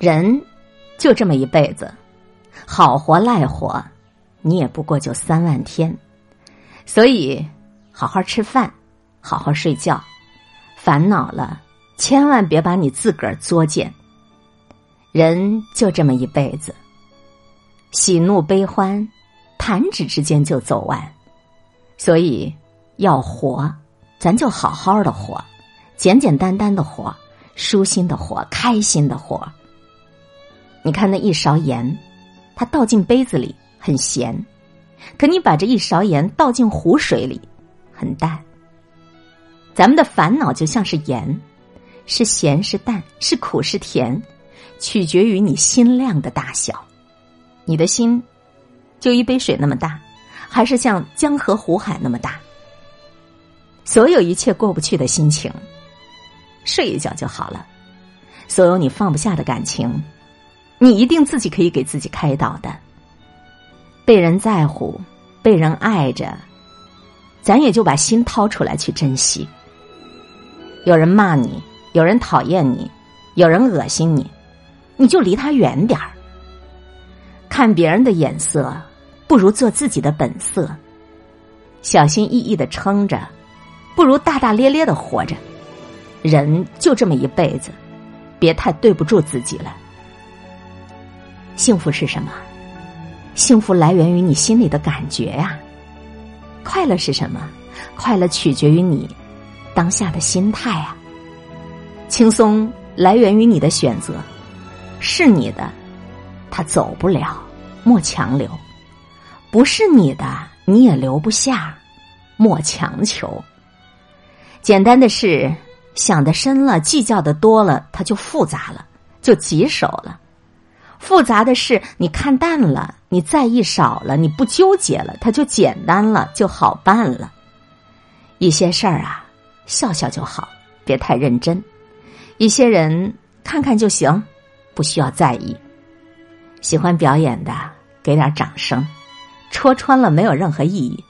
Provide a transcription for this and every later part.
人就这么一辈子，好活赖活，你也不过就三万天，所以好好吃饭，好好睡觉，烦恼了，千万别把你自个儿作践。人就这么一辈子，喜怒悲欢，弹指之间就走完，所以要活，咱就好好的活，简简单单的活，舒心的活，开心的活。你看那一勺盐，它倒进杯子里很咸，可你把这一勺盐倒进湖水里，很淡。咱们的烦恼就像是盐，是咸是淡，是苦是甜，取决于你心量的大小。你的心就一杯水那么大，还是像江河湖海那么大？所有一切过不去的心情，睡一觉就好了；所有你放不下的感情。你一定自己可以给自己开导的。被人在乎，被人爱着，咱也就把心掏出来去珍惜。有人骂你，有人讨厌你，有人恶心你，你就离他远点儿。看别人的眼色，不如做自己的本色。小心翼翼的撑着，不如大大咧咧的活着。人就这么一辈子，别太对不住自己了。幸福是什么？幸福来源于你心里的感觉呀。快乐是什么？快乐取决于你当下的心态啊。轻松来源于你的选择，是你的，他走不了，莫强留；不是你的，你也留不下，莫强求。简单的事想的深了，计较的多了，它就复杂了，就棘手了。复杂的事，你看淡了，你在意少了，你不纠结了，它就简单了，就好办了。一些事儿啊，笑笑就好，别太认真；一些人看看就行，不需要在意。喜欢表演的，给点掌声；戳穿了，没有任何意义。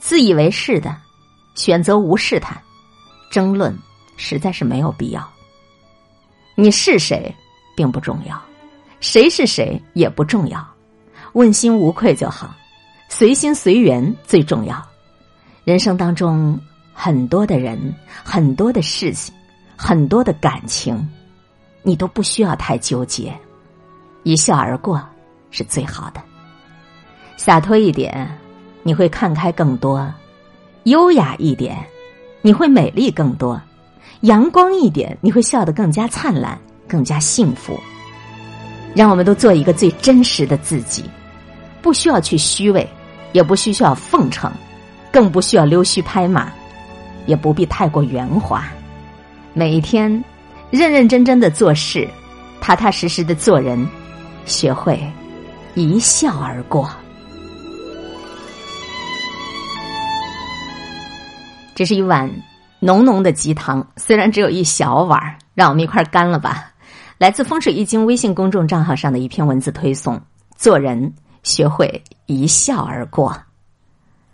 自以为是的，选择无视他，争论实在是没有必要。你是谁，并不重要。谁是谁也不重要，问心无愧就好，随心随缘最重要。人生当中很多的人，很多的事情，很多的感情，你都不需要太纠结，一笑而过是最好的。洒脱一点，你会看开更多；优雅一点，你会美丽更多；阳光一点，你会笑得更加灿烂，更加幸福。让我们都做一个最真实的自己，不需要去虚伪，也不需要奉承，更不需要溜须拍马，也不必太过圆滑。每一天，认认真真的做事，踏踏实实的做人，学会一笑而过。这是一碗浓浓的鸡汤，虽然只有一小碗，让我们一块干了吧。来自风水易经微信公众账号上的一篇文字推送：做人学会一笑而过。